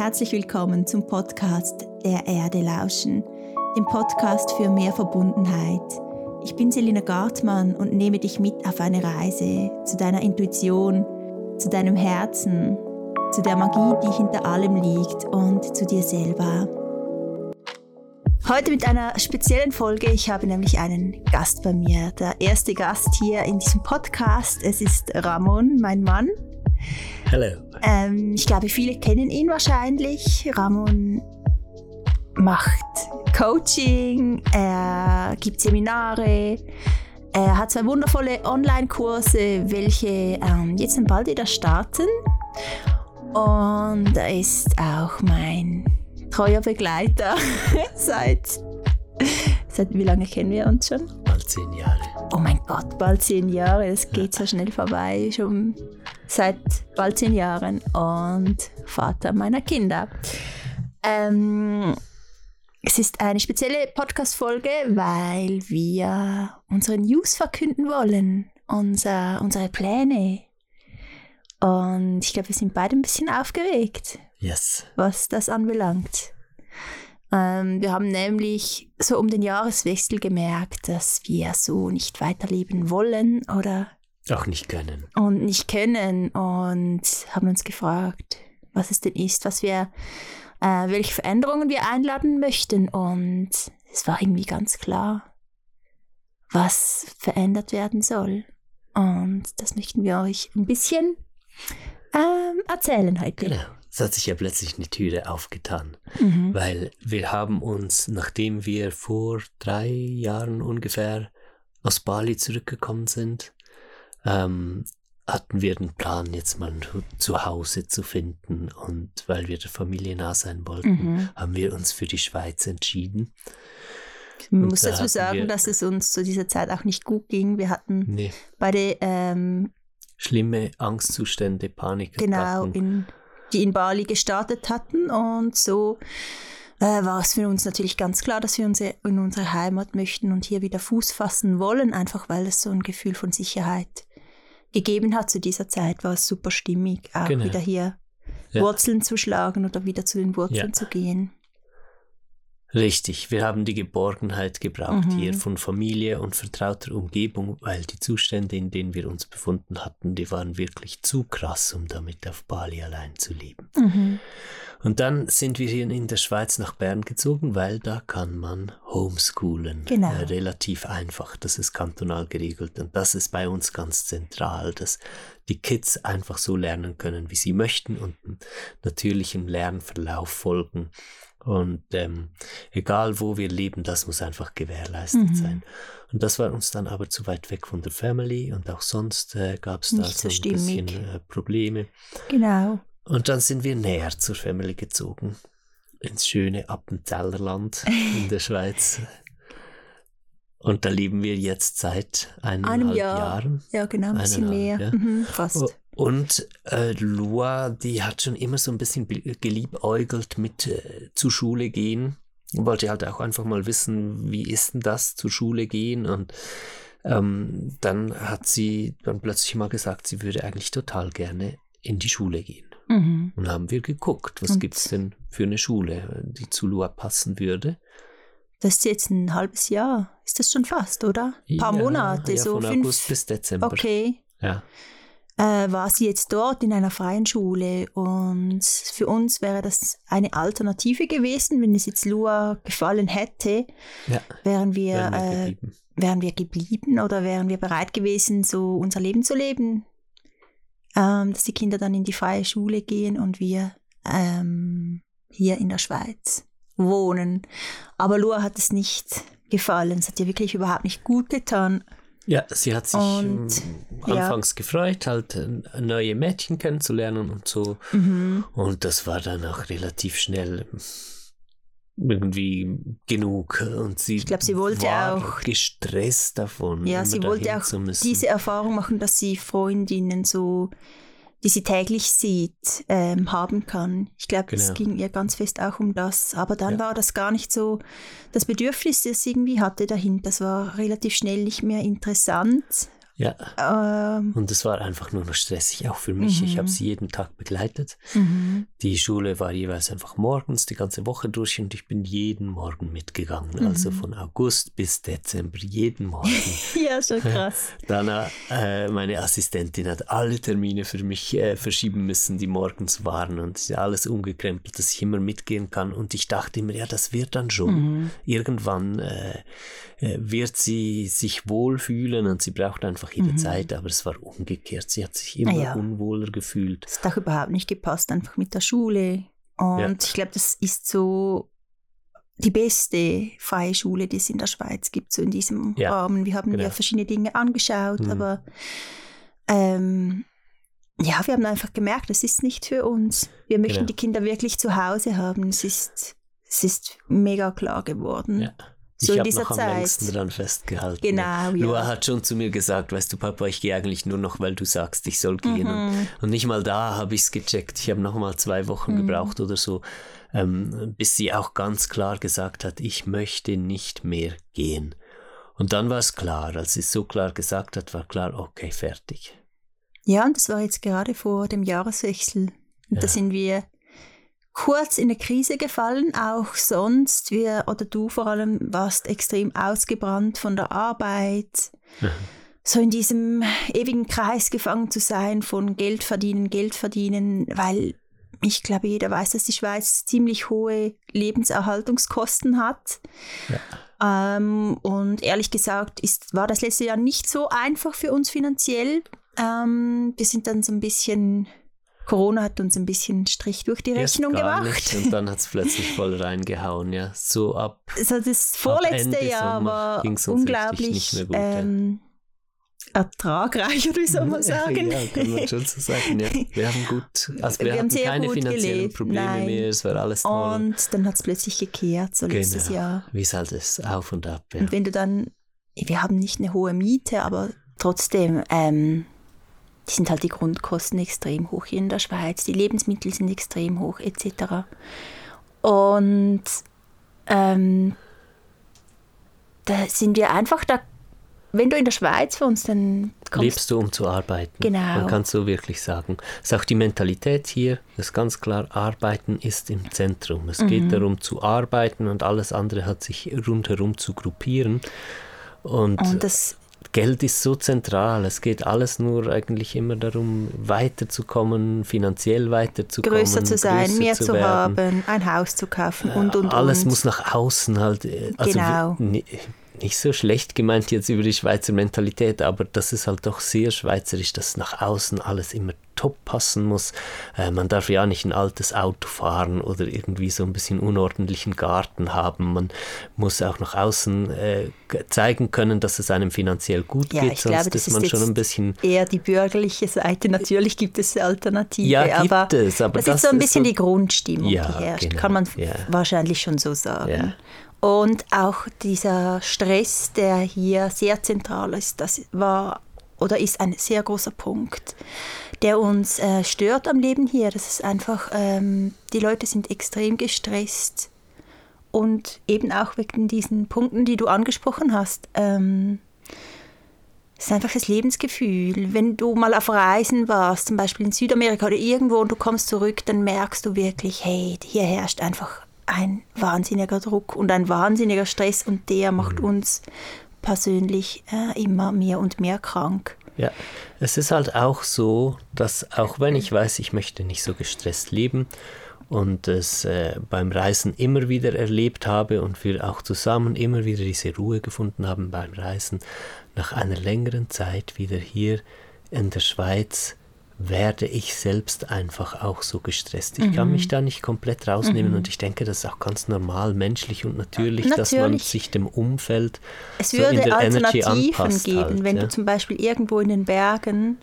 herzlich willkommen zum Podcast Der Erde lauschen, dem Podcast für mehr Verbundenheit. Ich bin Selina Gartmann und nehme dich mit auf eine Reise zu deiner Intuition, zu deinem Herzen, zu der Magie, die hinter allem liegt und zu dir selber. Heute mit einer speziellen Folge. Ich habe nämlich einen Gast bei mir. Der erste Gast hier in diesem Podcast. Es ist Ramon, mein Mann. Hallo. Ähm, ich glaube, viele kennen ihn wahrscheinlich. Ramon macht Coaching, er gibt Seminare, er hat zwei wundervolle Online-Kurse, welche ähm, jetzt dann bald wieder starten. Und er ist auch mein treuer Begleiter seit, seit wie lange kennen wir uns schon? Bald zehn Jahre. Oh mein Gott, bald zehn Jahre, es geht so schnell vorbei, schon seit bald zehn Jahren und Vater meiner Kinder. Ähm, es ist eine spezielle Podcast-Folge, weil wir unsere News verkünden wollen, unser, unsere Pläne. Und ich glaube, wir sind beide ein bisschen aufgeregt, Yes. was das anbelangt. Ähm, wir haben nämlich so um den Jahreswechsel gemerkt, dass wir so nicht weiterleben wollen oder Auch nicht können. und nicht können und haben uns gefragt, was es denn ist, was wir, äh, welche Veränderungen wir einladen möchten. Und es war irgendwie ganz klar, was verändert werden soll. Und das möchten wir euch ein bisschen ähm, erzählen heute. Genau. Es hat sich ja plötzlich eine Türe aufgetan, Mhm. weil wir haben uns, nachdem wir vor drei Jahren ungefähr aus Bali zurückgekommen sind, ähm, hatten wir den Plan, jetzt mal ein Zuhause zu finden. Und weil wir der Familie nah sein wollten, Mhm. haben wir uns für die Schweiz entschieden. Man Und muss da dazu sagen, dass es uns zu dieser Zeit auch nicht gut ging. Wir hatten Nee, beide ähm, schlimme Angstzustände, Panik. genau, in, die in Bali gestartet hatten. Und so äh, war es für uns natürlich ganz klar, dass wir uns in unsere Heimat möchten und hier wieder Fuß fassen wollen, einfach weil es so ein Gefühl von Sicherheit gegeben hat. Zu dieser Zeit war es super stimmig, auch Genau. wieder hier Ja. Wurzeln zu schlagen oder wieder zu den Wurzeln Ja. zu gehen. Richtig, wir haben die Geborgenheit gebraucht Mhm. hier von Familie und vertrauter Umgebung, weil die Zustände, in denen wir uns befunden hatten, die waren wirklich zu krass, um damit auf Bali allein zu leben. Mhm. Und dann sind wir hier in der Schweiz nach Bern gezogen, weil da kann man homeschoolen. Genau. Äh, relativ einfach, das ist kantonal geregelt und das ist bei uns ganz zentral, dass die Kids einfach so lernen können, wie sie möchten und einen natürlichen Lernverlauf folgen. Und ähm, egal wo wir leben, das muss einfach gewährleistet Mhm. sein. Und das war uns dann aber zu weit weg von der Family und auch sonst äh, gab es da Nicht so ein bisschen stimmig. äh, Probleme. Genau. Und dann sind wir näher zur Family gezogen. Ins schöne Appenzellerland in der Schweiz. Und da leben wir jetzt seit eineinhalb Einem Jahr. Jahren. Ja, genau, ein bisschen mehr. Ja. Mhm, fast. Und äh, Lua, die hat schon immer so ein bisschen geliebäugelt mit äh, zur Schule gehen. Wollte halt auch einfach mal wissen, wie ist denn das, zur Schule gehen? Und ähm, dann hat sie dann plötzlich mal gesagt, sie würde eigentlich total gerne in die Schule gehen. Mhm. Und haben wir geguckt, was Und- gibt's denn für eine Schule, die zu Lua passen würde. Das ist jetzt ein halbes Jahr. Ist das schon fast, oder? Ein paar Ja, Monate, ja, so von fünf. August bis Dezember. Okay. Ja. Äh, war sie jetzt dort in einer freien Schule und für uns wäre das eine Alternative gewesen, wenn es jetzt Lua gefallen hätte, ja. wären wir, wären wir äh, wären wir geblieben oder wären wir bereit gewesen, so unser Leben zu leben, ähm, dass die Kinder dann in die freie Schule gehen und wir ähm, hier in der Schweiz wohnen. Aber Lua hat es nicht gefallen. Es hat ihr wirklich überhaupt nicht gut getan. Ja, sie hat sich Und, ähm, ja. anfangs gefreut, halt äh, neue Mädchen kennenzulernen und so. Mhm. Und das war dann auch relativ schnell irgendwie genug. Und sie, Ich glaub, sie wollte war auch- gestresst davon. Ja, sie wollte dahin auch diese Erfahrung machen, dass sie Freundinnen so, die sie täglich sieht, ähm, haben kann. Ich glaube, es Genau. ging ihr ganz fest auch um das. Aber dann Ja. war das gar nicht so das Bedürfnis, das sie irgendwie hatte dahinter. Das war relativ schnell nicht mehr interessant. Ja. Ähm, Und es war einfach nur noch stressig, auch für mich. Ich habe sie jeden Tag begleitet. mhm. Die Schule war jeweils einfach morgens die ganze Woche durch und ich bin jeden Morgen mitgegangen. Also von August bis Dezember, jeden Morgen. ja, schon krass. Dann äh, meine Assistentin hat alle Termine für mich äh, verschieben müssen, die morgens waren und es ist alles umgekrempelt, dass ich immer mitgehen kann. Und ich dachte immer, ja, das wird dann schon. Irgendwann äh, äh, wird sie sich wohlfühlen und sie braucht einfach ihre Zeit. Aber es war umgekehrt. Sie hat sich immer Ah ja. unwohler gefühlt. Das hat auch überhaupt nicht gepasst, einfach mit der Schule. Und Ja. ich glaube, das ist so die beste freie Schule, die es in der Schweiz gibt, so in diesem Ja, Rahmen. Wir haben genau. ja verschiedene Dinge angeschaut, Mhm. aber ähm, ja, wir haben einfach gemerkt, das ist nicht für uns. Wir möchten Genau. die Kinder wirklich zu Hause haben. Es ist, es ist mega klar geworden. Ja. So ich habe noch am Zeit. längsten dran festgehalten. Genau, ja. Lua hat schon zu mir gesagt, weißt du, Papa, ich gehe eigentlich nur noch, weil du sagst, ich soll gehen. Und, Mhm. und nicht mal da habe ich es gecheckt. Ich habe noch mal zwei Wochen Mhm. gebraucht oder so, ähm, bis sie auch ganz klar gesagt hat, ich möchte nicht mehr gehen. Und dann war es klar, als sie es so klar gesagt hat, war klar, okay, fertig. Ja, und das war jetzt gerade vor dem Jahreswechsel. Und Ja. da sind wir kurz in eine Krise gefallen, auch sonst. Wir, oder du vor allem, warst extrem ausgebrannt von der Arbeit. Mhm. So in diesem ewigen Kreis gefangen zu sein von Geld verdienen, Geld verdienen, weil ich glaube, jeder weiß, dass die Schweiz ziemlich hohe Lebenserhaltungskosten hat. Ähm, und ehrlich gesagt ist, war das letzte Jahr nicht so einfach für uns finanziell. Ähm, wir sind dann so ein bisschen, Corona hat uns ein bisschen Strich durch die Erst Rechnung gemacht. Nicht, und dann hat es plötzlich voll reingehauen, ja. So ab Also das vorletzte Jahr war unglaublich gut, ja. ähm, ertragreich, oder wie soll man sagen? Ja, kann man schon so sagen, ja. Wir haben gut, also wir, Wir haben hatten sehr keine gut finanziellen gelebt, Probleme nein. mehr, es war alles toll. Und dann hat es plötzlich gekehrt, so letztes Genau. Jahr. Wie es halt ist, auf und ab, ja. Und wenn du dann, wir haben nicht eine hohe Miete, aber trotzdem, ähm, die sind halt die Grundkosten extrem hoch hier in der Schweiz, die Lebensmittel sind extrem hoch, etc. Und ähm, da sind wir einfach da, wenn du in der Schweiz wohnst, dann kommst Lebst du, um zu arbeiten. Genau. Man kann es so wirklich sagen. Es ist auch die Mentalität hier, das ist ganz klar, Arbeiten ist im Zentrum. Es Mhm. geht darum zu arbeiten und alles andere hat sich rundherum zu gruppieren. Und, und das Geld ist so zentral. Es geht alles nur eigentlich immer darum, weiterzukommen, finanziell weiterzukommen. größer zu sein, größer mehr zu zu, haben, ein Haus zu kaufen und und Alles und. muss nach außen halt. äh, Also Genau. Nicht so schlecht gemeint jetzt über die Schweizer Mentalität, aber das ist halt doch sehr schweizerisch, dass nach außen alles immer top passen muss. Äh, man darf ja nicht ein altes Auto fahren oder irgendwie so ein bisschen unordentlichen Garten haben. Man muss auch nach außen äh, ge- zeigen können, dass es einem finanziell gut Ja, geht, ich sonst glaube, das ist ist man schon jetzt ein bisschen eher die bürgerliche Seite. Natürlich gibt es Alternative, Ja, gibt aber, es, aber das, das ist so ein ist bisschen so- die Grundstimmung, Ja, die herrscht. genau, Kann man ja. wahrscheinlich schon so sagen. Und auch dieser Stress, der hier sehr zentral ist, das war oder ist ein sehr großer Punkt, der uns äh, stört am Leben hier. Das ist einfach, ähm, die Leute sind extrem gestresst und eben auch wegen diesen Punkten, die du angesprochen hast. Ähm, ist einfach das Lebensgefühl. Wenn du mal auf Reisen warst, zum Beispiel in Südamerika oder irgendwo und du kommst zurück, dann merkst du wirklich, hey, hier herrscht einfach ein wahnsinniger Druck und ein wahnsinniger Stress und der macht uns persönlich äh, immer mehr und mehr krank. Ja, es ist halt auch so, dass auch wenn ich weiß, ich möchte nicht so gestresst leben und es äh, beim Reisen immer wieder erlebt habe und wir auch zusammen immer wieder diese Ruhe gefunden haben beim Reisen, nach einer längeren Zeit wieder hier in der Schweiz werde ich selbst einfach auch so gestresst. Ich kann mich da nicht komplett rausnehmen und ich denke, das ist auch ganz normal, menschlich und natürlich, dass man Natürlich. sich dem Umfeld Es so in würde der Energy Alternativen anpasst geben, halt, wenn ja. du zum Beispiel irgendwo in den Bergen,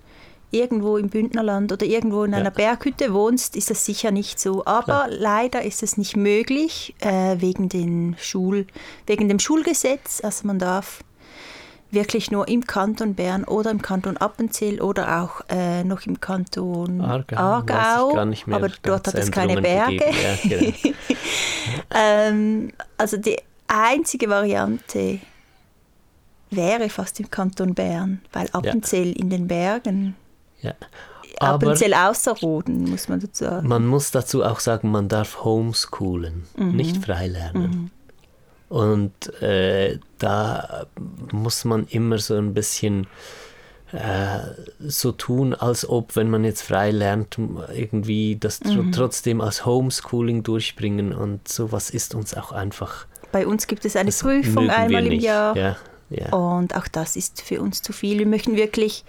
irgendwo im Bündnerland oder irgendwo in einer Ja. Berghütte wohnst, ist das sicher nicht so. Aber leider ist es nicht möglich äh, wegen, den Schul, wegen dem Schulgesetz. Also man darf wirklich nur im Kanton Bern oder im Kanton Appenzell oder auch äh, noch im Kanton Aargau, Aargau, aber dort hat es keine Berge. Ja, genau. Ähm, also die einzige Variante, wäre fast im Kanton Bern, weil Appenzell in den Bergen, Ja. Aber Appenzell Außerrhoden, muss man dazu sagen. man muss dazu auch sagen, man darf homeschoolen, Mhm. nicht freilernen. Und äh, da muss man immer so ein bisschen äh, so tun, als ob, wenn man jetzt frei lernt, irgendwie das tr Mhm. trotzdem als Homeschooling durchbringen und sowas ist uns auch einfach. Bei uns gibt es eine Prüfung einmal im nicht. Jahr. Ja, ja. Und auch das ist für uns zu viel. Wir möchten wirklich,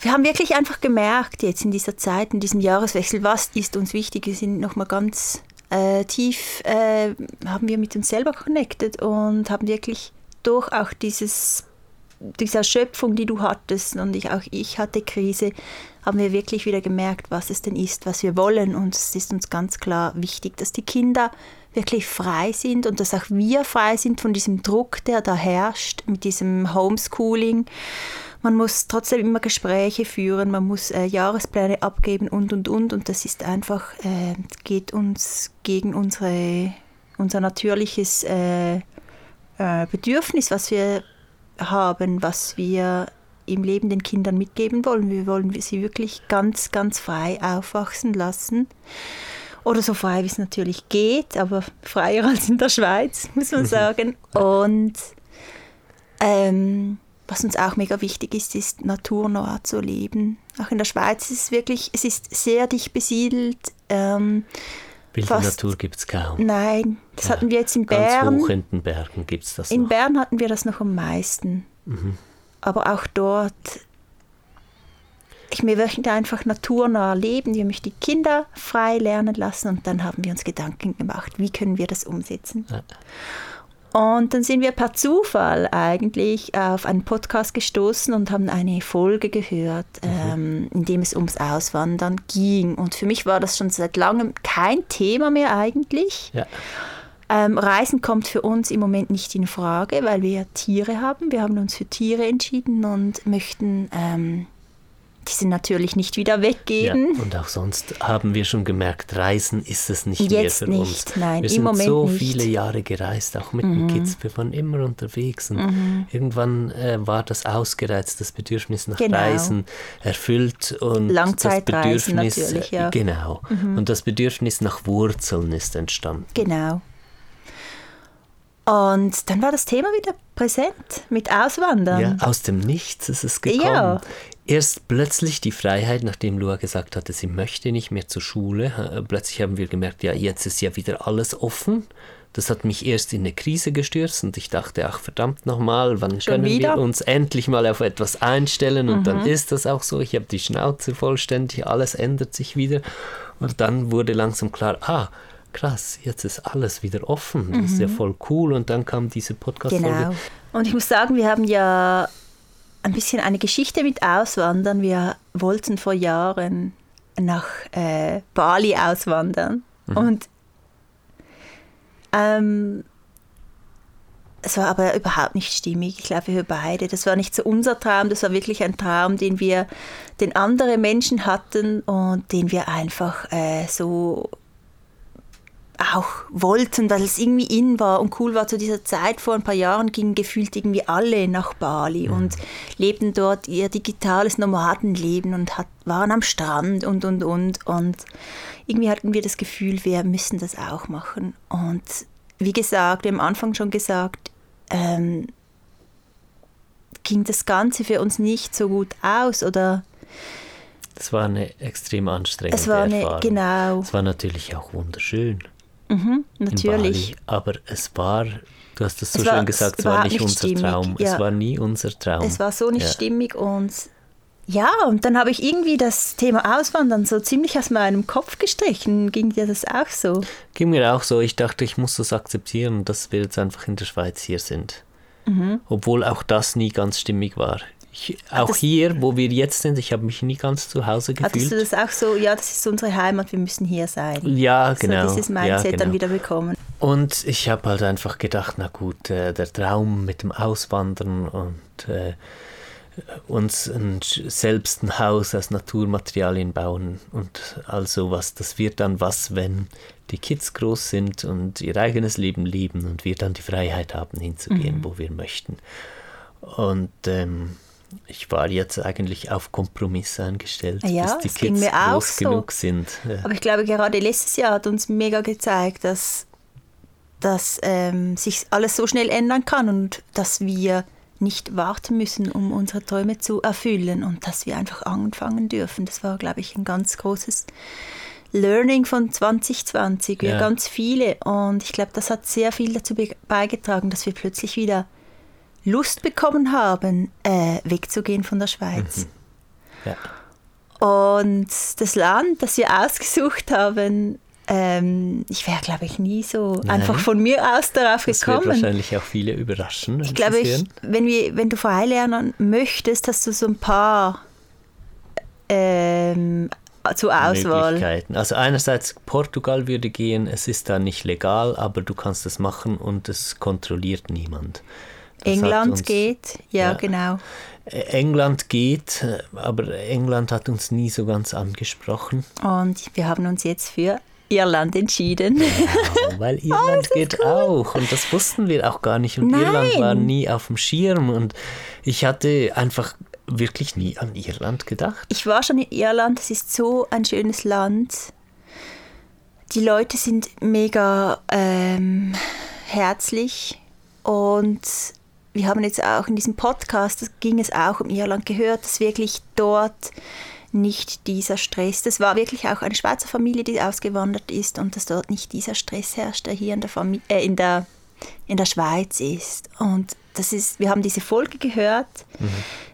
wir haben wirklich einfach gemerkt jetzt in dieser Zeit, in diesem Jahreswechsel, was ist uns wichtig. Wir sind nochmal ganz äh, tief, äh, haben wir mit uns selber connected und haben wirklich durch auch dieses, diese Erschöpfung, die du hattest und ich, auch ich hatte Krise, haben wir wirklich wieder gemerkt, was es denn ist, was wir wollen. Und es ist uns ganz klar wichtig, dass die Kinder wirklich frei sind und dass auch wir frei sind von diesem Druck, der da herrscht, mit diesem Homeschooling. Man muss trotzdem immer Gespräche führen, man muss äh, Jahrespläne abgeben und, und, und. Und das ist einfach, äh, geht uns gegen unsere, unser natürliches äh, äh, Bedürfnis, was wir haben, was wir im Leben den Kindern mitgeben wollen. Wir wollen sie wirklich ganz, ganz frei aufwachsen lassen. Oder so frei, wie es natürlich geht, aber freier als in der Schweiz, muss man sagen. Und ähm, was uns auch mega wichtig ist, ist naturnah zu leben. Auch in der Schweiz ist es wirklich, es ist sehr dicht besiedelt. Ähm, Wilde Natur gibt es kaum. nein, das Ja, hatten wir jetzt in Ganz Bern. hoch in den Bergen gibt es das In noch. Bern hatten wir das noch am meisten. Mhm. Aber auch dort, ich, wir möchten einfach naturnah leben. Wir möchten die Kinder frei lernen lassen und dann haben wir uns Gedanken gemacht, wie können wir das umsetzen. Ja. Und dann sind wir per Zufall eigentlich auf einen Podcast gestoßen und haben eine Folge gehört, ähm, in dem es ums Auswandern ging. Und für mich war das schon seit langem kein Thema mehr eigentlich. Ja. Ähm, Reisen kommt für uns im Moment nicht in Frage, weil wir Tiere haben. Wir haben uns für Tiere entschieden und möchten ähm, diese natürlich nicht wieder Ja, weggeben. und auch sonst haben wir schon gemerkt, Reisen ist es nicht mehr Jetzt für nicht, uns. nein, wir sind Moment so nicht. Mhm. viele Jahre gereist, auch mit den Kids. Wir waren immer unterwegs und irgendwann äh, war das ausgereizt, das Bedürfnis nach Genau. Reisen erfüllt und das Langzeitreisen Bedürfnis natürlich, ja. Mhm. äh, genau und das Bedürfnis nach Wurzeln ist entstanden. Genau. Und dann war das Thema wieder präsent mit Auswandern. Ja, aus dem Nichts ist es gekommen. Ja. Erst plötzlich die Freiheit, nachdem Lua gesagt hatte, sie möchte nicht mehr zur Schule. äh, Plötzlich haben wir gemerkt, ja, jetzt ist ja wieder alles offen. Das hat mich erst in eine Krise gestürzt und ich dachte, ach verdammt nochmal, wann Schon können wieder? wir uns endlich mal auf etwas einstellen? Und Mhm. dann ist das auch so. Ich habe die Schnauze vollständig, alles ändert sich wieder. Und dann wurde langsam klar, ah, krass, jetzt ist alles wieder offen. Das ist ja voll cool. Und dann kam diese Podcast-Folge. Mhm. Genau. Und ich muss sagen, wir haben ja ein bisschen eine Geschichte mit Auswandern. Wir wollten vor Jahren nach äh, Bali auswandern. Und ähm, es war aber überhaupt nicht stimmig. Ich glaube, für beide. Das war nicht so unser Traum. Das war wirklich ein Traum, den wir, den andere Menschen hatten und den wir einfach äh, so auch wollten, weil es irgendwie in war und cool war zu dieser Zeit. Vor ein paar Jahren gingen gefühlt irgendwie alle nach Bali und lebten dort ihr digitales Nomadenleben und hat, waren am Strand und, und, und. Und irgendwie hatten wir das Gefühl, wir müssen das auch machen. Und wie gesagt, wir haben am Anfang schon gesagt, ähm, ging das Ganze für uns nicht so gut aus oder Es war eine extrem anstrengende es war eine, Erfahrung. genau, Es war natürlich auch wunderschön mhm, natürlich. Aber es war, du hast es so Es war schön gesagt, es war nicht nicht unser stimmig, Traum. ja. Es war nie unser Traum. Es war so nicht Ja. stimmig und ja, und dann habe ich irgendwie das Thema Auswandern so ziemlich aus meinem Kopf gestrichen. Ging dir das auch so? Ging mir auch so, ich dachte, ich muss das akzeptieren, dass wir jetzt einfach in der Schweiz hier sind. Obwohl auch das nie ganz stimmig war. Ich, auch das- hier, wo wir jetzt sind, ich habe mich nie ganz zu Hause Hattest du gefühlt. das auch so, ja, das ist unsere Heimat, wir müssen hier sein. Ja, genau. So dieses ja, Mindset genau. dann wieder bekommen. Und ich habe halt einfach gedacht, na gut, äh, der Traum mit dem Auswandern und äh, uns ein, selbst ein Haus aus Naturmaterialien bauen und all sowas, das wird dann was, wenn die Kids groß sind und ihr eigenes Leben leben und wir dann die Freiheit haben, hinzugehen, wo wir möchten. Und ähm, ich war jetzt eigentlich auf Kompromisse eingestellt, Ja, bis die Kids groß so. genug sind. Ja. Aber ich glaube, gerade letztes Jahr hat uns mega gezeigt, dass, dass ähm, sich alles so schnell ändern kann und dass wir nicht warten müssen, um unsere Träume zu erfüllen und dass wir einfach anfangen dürfen. Das war, glaube ich, ein ganz großes Learning von 2020. Wir Ja. ganz viele und ich glaube, das hat sehr viel dazu be- beigetragen, dass wir plötzlich wieder Lust bekommen haben, äh, wegzugehen von der Schweiz. Ja. Und das Land, das wir ausgesucht haben, ähm, ich wäre, glaube ich, nie so Nein. einfach von mir aus darauf Das wird gekommen. wahrscheinlich auch viele überraschen. wenn Ich glaube, ich, wenn, wir, wenn du frei lernen möchtest, hast du so ein paar ähm, zur Auswahl. Möglichkeiten. Also einerseits Portugal würde gehen, es ist da nicht legal, aber du kannst es machen und es kontrolliert niemand. Das England uns- geht, ja, Ja. genau. England geht, äh, aber England hat uns nie so ganz angesprochen. Und wir haben uns jetzt für Irland entschieden. Wow, weil Irland geht auch und das wussten wir auch gar nicht und Nein. Irland war nie auf dem Schirm und ich hatte einfach wirklich nie an Irland gedacht. Ich war schon in Irland, es ist so ein schönes Land. Die Leute sind mega ähm, herzlich und wir haben jetzt auch in diesem Podcast, da ging es auch um Irland, gehört, dass wirklich dort nicht dieser Stress, das war wirklich auch eine Schweizer Familie, die ausgewandert ist und dass dort nicht dieser Stress herrscht, der hier in der, Familie, äh, in der, in der Schweiz ist. Und das ist, wir haben diese Folge gehört,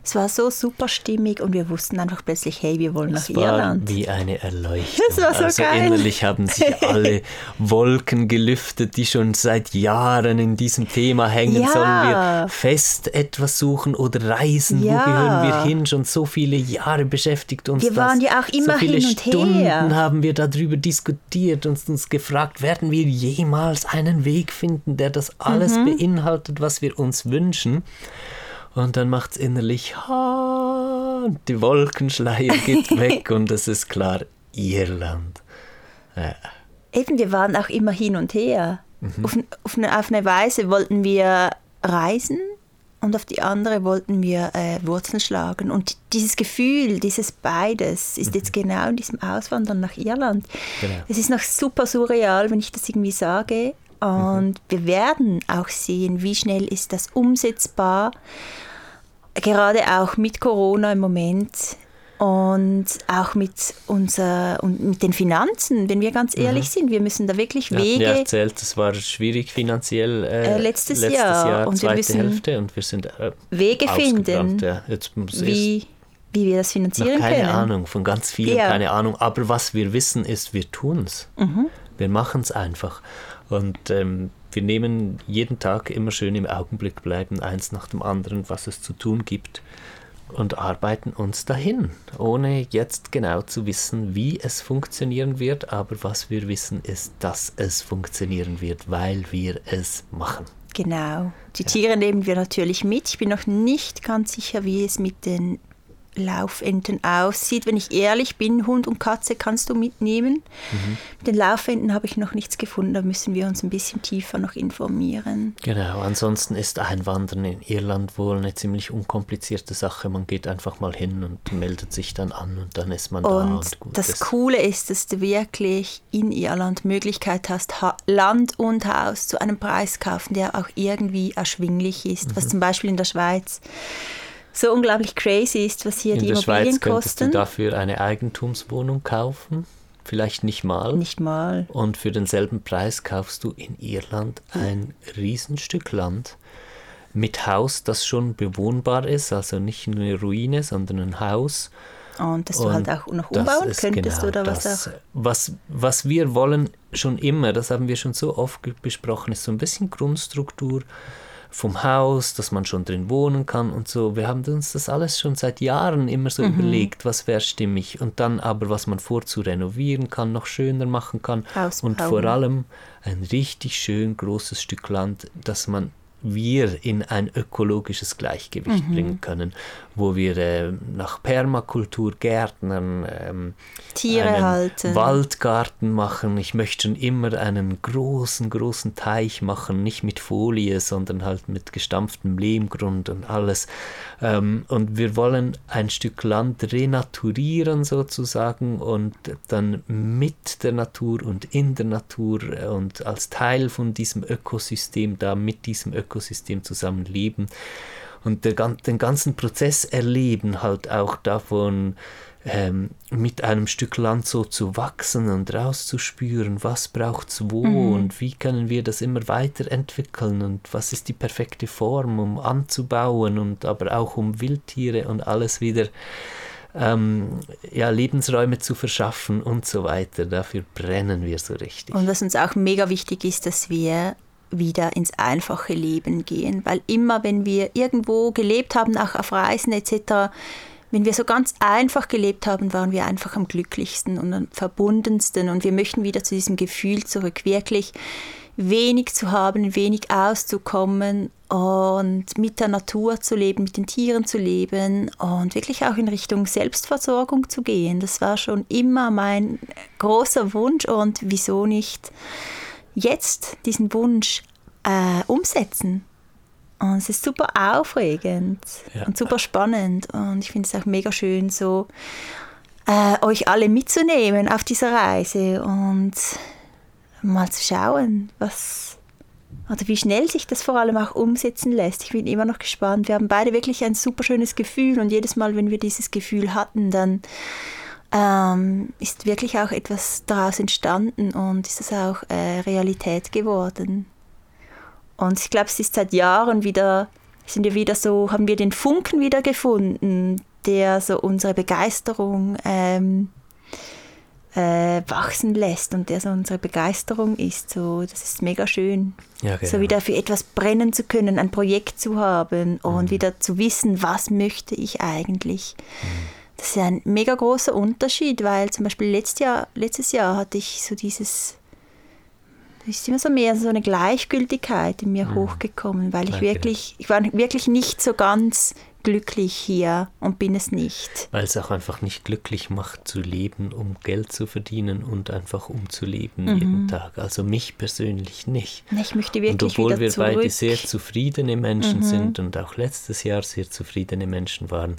es war so super stimmig und wir wussten einfach plötzlich, hey, wir wollen nach Es war Irland. wie eine Erleuchtung. Das war so also geil. innerlich haben sich alle Wolken gelüftet, die schon seit Jahren in diesem Thema hängen. Ja. Sollen wir fest etwas suchen oder reisen? Ja. Wo gehören wir hin? Schon so viele Jahre beschäftigt uns Wir das. waren ja auch immer so viele hin und Stunden her. haben wir darüber diskutiert und uns gefragt, werden wir jemals einen Weg finden, der das alles Mhm. beinhaltet, was wir uns wünschen? Und dann macht es innerlich, ha, die Wolkenschleier geht weg und es ist klar, Irland. Eben, wir waren auch immer hin und her. Mhm. Auf, auf, eine, auf eine Weise wollten wir reisen und auf die andere wollten wir äh, Wurzeln schlagen. Und dieses Gefühl, dieses beides, ist jetzt genau in diesem Auswandern nach Irland. Genau. Es ist noch super surreal, wenn ich das irgendwie sage. Und wir werden auch sehen, wie schnell ist das umsetzbar. Gerade auch mit Corona im Moment und auch mit, unser, und mit den Finanzen, wenn wir ganz ehrlich sind. Wir müssen da wirklich Wir Wege. ja erzählt, es war schwierig finanziell äh, Äh, letztes Jahr. Und wir müssen Hälfte und wir sind äh, Wege finden, Ja. Jetzt muss erst wie, wie wir das finanzieren keine können. Ahnung, von ganz vielen Ja. keine Ahnung. Aber was wir wissen ist, wir tun es. Mhm. Wir machen es einfach. Und ähm, wir nehmen jeden Tag immer schön im Augenblick bleiben, eins nach dem anderen, was es zu tun gibt. Und arbeiten uns dahin, ohne jetzt genau zu wissen, wie es funktionieren wird. Aber was wir wissen, ist, dass es funktionieren wird, weil wir es machen. Genau. Die Tiere nehmen wir natürlich mit. Ich bin noch nicht ganz sicher, wie es mit den Laufenten aussieht. Wenn ich ehrlich bin, Hund und Katze kannst du mitnehmen. Mit den Laufenten habe ich noch nichts gefunden. Da müssen wir uns ein bisschen tiefer noch informieren. Genau, ansonsten ist Einwandern in Irland wohl eine ziemlich unkomplizierte Sache. Man geht einfach mal hin und meldet sich dann an und dann ist man da Und und gut das ist. Coole ist, dass du wirklich in Irland Möglichkeit hast, ha Land und Haus zu einem Preis kaufen, der auch irgendwie erschwinglich ist. Mhm. Was zum Beispiel in der Schweiz so unglaublich crazy ist, was hier In die der Immobilien Schweiz könntest kosten. du dafür eine Eigentumswohnung kaufen, vielleicht nicht mal. Nicht mal. Und für denselben Preis kaufst du in Irland ein Riesenstück Land mit Haus, das schon bewohnbar ist, also nicht eine Ruine, sondern ein Haus. Und dass du Und halt auch noch das umbauen könntest genau oder was das, auch. Was, was wir wollen schon immer, das haben wir schon so oft besprochen, ist so ein bisschen Grundstruktur vom Haus, dass man schon drin wohnen kann und so. Wir haben uns das alles schon seit Jahren immer Mhm. so überlegt, was wäre stimmig und dann aber, was man vorzu renovieren kann, noch schöner machen kann und Ausbauen. vor allem ein richtig schön großes Stück Land, das man wir in ein ökologisches Gleichgewicht mhm. bringen können, wo wir äh, nach Permakultur Gärtnern, ähm, Tiere halten, Waldgarten machen. Ich möchte schon immer einen großen, großen Teich machen, nicht mit Folie, sondern halt mit gestampftem Lehmgrund und alles. Ähm, und wir wollen ein Stück Land renaturieren sozusagen und dann mit der Natur und in der Natur und als Teil von diesem Ökosystem da mit diesem Ökosystem zusammenleben und der, den ganzen Prozess erleben, halt auch davon ähm, mit einem Stück Land so zu wachsen und rauszuspüren, was braucht es wo mhm. und wie können wir das immer weiterentwickeln und was ist die perfekte Form, um anzubauen und aber auch um Wildtiere und alles wieder ähm, ja, Lebensräume zu verschaffen und so weiter. Dafür brennen wir so richtig. Und was uns auch mega wichtig ist, dass wir wieder ins einfache Leben gehen, weil immer, wenn wir irgendwo gelebt haben, auch auf Reisen etc., wenn wir so ganz einfach gelebt haben, waren wir einfach am glücklichsten und am verbundensten. Und wir möchten wieder zu diesem Gefühl zurück, wirklich wenig zu haben, wenig auszukommen und mit der Natur zu leben, mit den Tieren zu leben und wirklich auch in Richtung Selbstversorgung zu gehen. Das war schon immer mein großer Wunsch und wieso nicht jetzt diesen Wunsch äh, umsetzen? Und es ist super aufregend ja. und super spannend. Und ich finde es auch mega schön, so äh, euch alle mitzunehmen auf dieser Reise und mal zu schauen, was oder wie schnell sich das vor allem auch umsetzen lässt. Ich bin immer noch gespannt. Wir haben beide wirklich ein super schönes Gefühl und jedes Mal, wenn wir dieses Gefühl hatten, dann ähm, ist wirklich auch etwas daraus entstanden und ist es auch äh, Realität geworden. Und ich glaube, es ist seit Jahren wieder, sind wir wieder so, haben wir den Funken wieder gefunden, der so unsere Begeisterung ähm, äh, wachsen lässt und der so unsere Begeisterung ist. So, das ist mega schön. Ja, genau. So wieder für etwas brennen zu können, ein Projekt zu haben und mhm. wieder zu wissen, was möchte ich eigentlich. Mhm. Das ist ein mega großer Unterschied, weil zum Beispiel letztes Jahr, letztes Jahr hatte ich so dieses ist immer so mehr so eine Gleichgültigkeit in mir mhm. hochgekommen, weil ich wirklich, ich war wirklich nicht so ganz glücklich hier und bin es nicht. Weil es auch einfach nicht glücklich macht zu leben, um Geld zu verdienen und einfach um zu leben mhm. jeden Tag. Also mich persönlich nicht. Ich möchte wirklich und obwohl wir zurück. beide sehr zufriedene Menschen mhm. sind und auch letztes Jahr sehr zufriedene Menschen waren,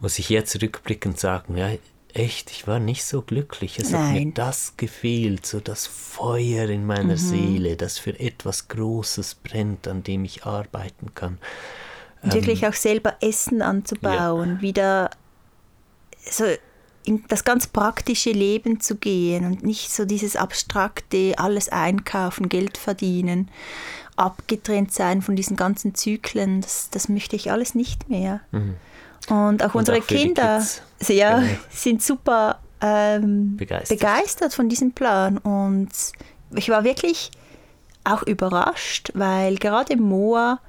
muss ich jetzt rückblickend sagen, ja, echt, ich war nicht so glücklich. Es Nein. hat mir das gefehlt, so das Feuer in meiner mhm. Seele, das für etwas Großes brennt, an dem ich arbeiten kann. Ähm, wirklich auch selber Essen anzubauen, ja. wieder so in das ganz praktische Leben zu gehen und nicht so dieses abstrakte, alles einkaufen, Geld verdienen, abgetrennt sein von diesen ganzen Zyklen, das, das möchte ich alles nicht mehr. Mhm. Und auch und unsere auch Kinder ja, genau. sind super ähm, begeistert. begeistert von diesem Plan. Und ich war wirklich auch überrascht, weil gerade Moa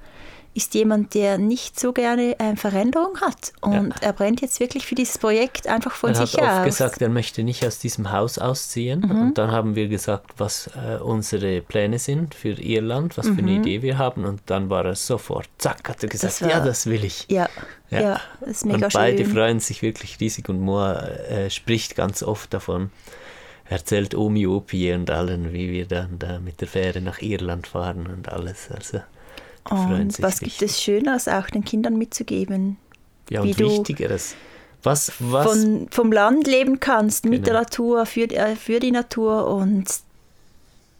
ist jemand, der nicht so gerne äh, Veränderung hat. Und ja. er brennt jetzt wirklich für dieses Projekt einfach von er sich aus. Er hat gesagt, er möchte nicht aus diesem Haus ausziehen. Mhm. Und dann haben wir gesagt, was äh, unsere Pläne sind für Irland, was mhm. für eine mhm. Idee wir haben. Und dann war er sofort, zack, hat er gesagt, das war, ja, das will ich. Ja, ja. ja das ist mega und beide schön. freuen sich wirklich riesig. Und Moa äh, spricht ganz oft davon erzählt Omi Opi und allen, wie wir dann da mit der Fähre nach Irland fahren und alles. Also und was gibt es Schöneres auch den Kindern mitzugeben? Ja, und Wichtigeres. Was, was? Von, vom Land leben kannst, mit genau. der Natur, für, äh, für die Natur. Und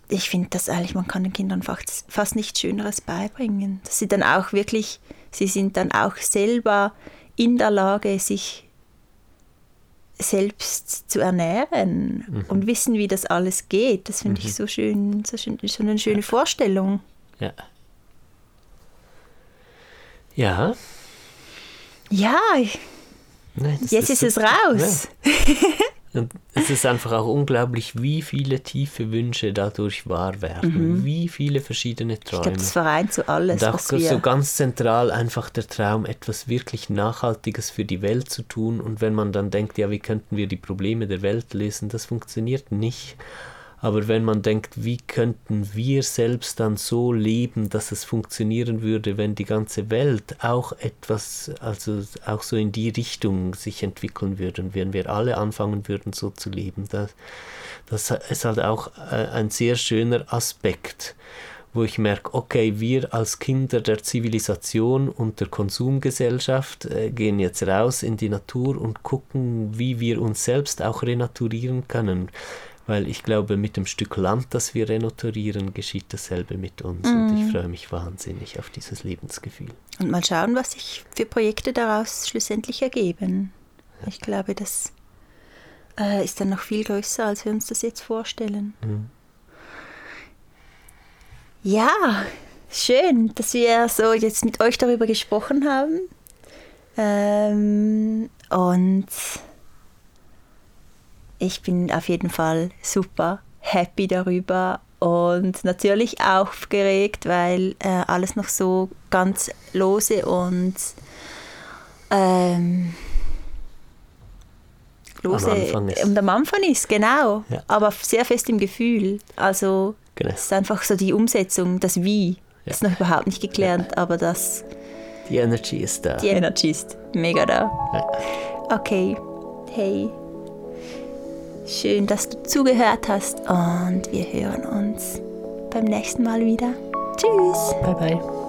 ich finde das eigentlich, man kann den Kindern fast, fast nichts Schöneres beibringen. Dass sie dann auch wirklich, sie sind dann auch selber in der Lage, sich selbst zu ernähren mhm. und wissen, wie das alles geht. Das finde mhm. ich so schön, so, schön, so eine schöne ja. Vorstellung. Ja. Ja. Ja. Nein, Jetzt ist, ist es raus. Ja. Und es ist einfach auch unglaublich, wie viele tiefe Wünsche dadurch wahr werden, mhm. wie viele verschiedene Träume. Ich glaube, das vereint so alles. Und auch so wir... ganz zentral einfach der Traum, etwas wirklich Nachhaltiges für die Welt zu tun. Und wenn man dann denkt, ja, wie könnten wir die Probleme der Welt lösen, das funktioniert nicht Aber wenn man denkt, wie könnten wir selbst dann so leben, dass es funktionieren würde, wenn die ganze Welt auch etwas, also auch so in die Richtung sich entwickeln würde wenn wir alle anfangen würden, so zu leben, das, das ist halt auch äh, ein sehr schöner Aspekt wo ich merke, okay, wir als Kinder der Zivilisation und der Konsumgesellschaft äh, gehen jetzt raus in die Natur und gucken, wie wir uns selbst auch renaturieren können. Weil ich glaube, mit dem Stück Land, das wir renaturieren, geschieht dasselbe mit uns. Mhm. Und ich mhm. freue mich wahnsinnig auf dieses Lebensgefühl. Und mal schauen, was sich für Projekte daraus schlussendlich ergeben. Ich glaube, das äh, ist dann noch viel größer, als wir uns das jetzt vorstellen. Mhm. Ja, schön, dass wir so jetzt mit euch darüber gesprochen haben. Ähm, und ich bin auf jeden Fall super happy darüber und natürlich aufgeregt, weil äh, alles noch so ganz lose und ähm, lose am Anfang ist. und am Anfang ist, genau, ja. aber sehr fest im Gefühl. Also Genau. Es ist einfach so die Umsetzung, das Wie. Ja. Ist noch überhaupt nicht geklärt, ja. aber das. Die Energy ist da. Die Energy ist mega da. Okay. Hey. Schön, dass du zugehört hast und wir hören uns beim nächsten Mal wieder. Tschüss. Bye bye.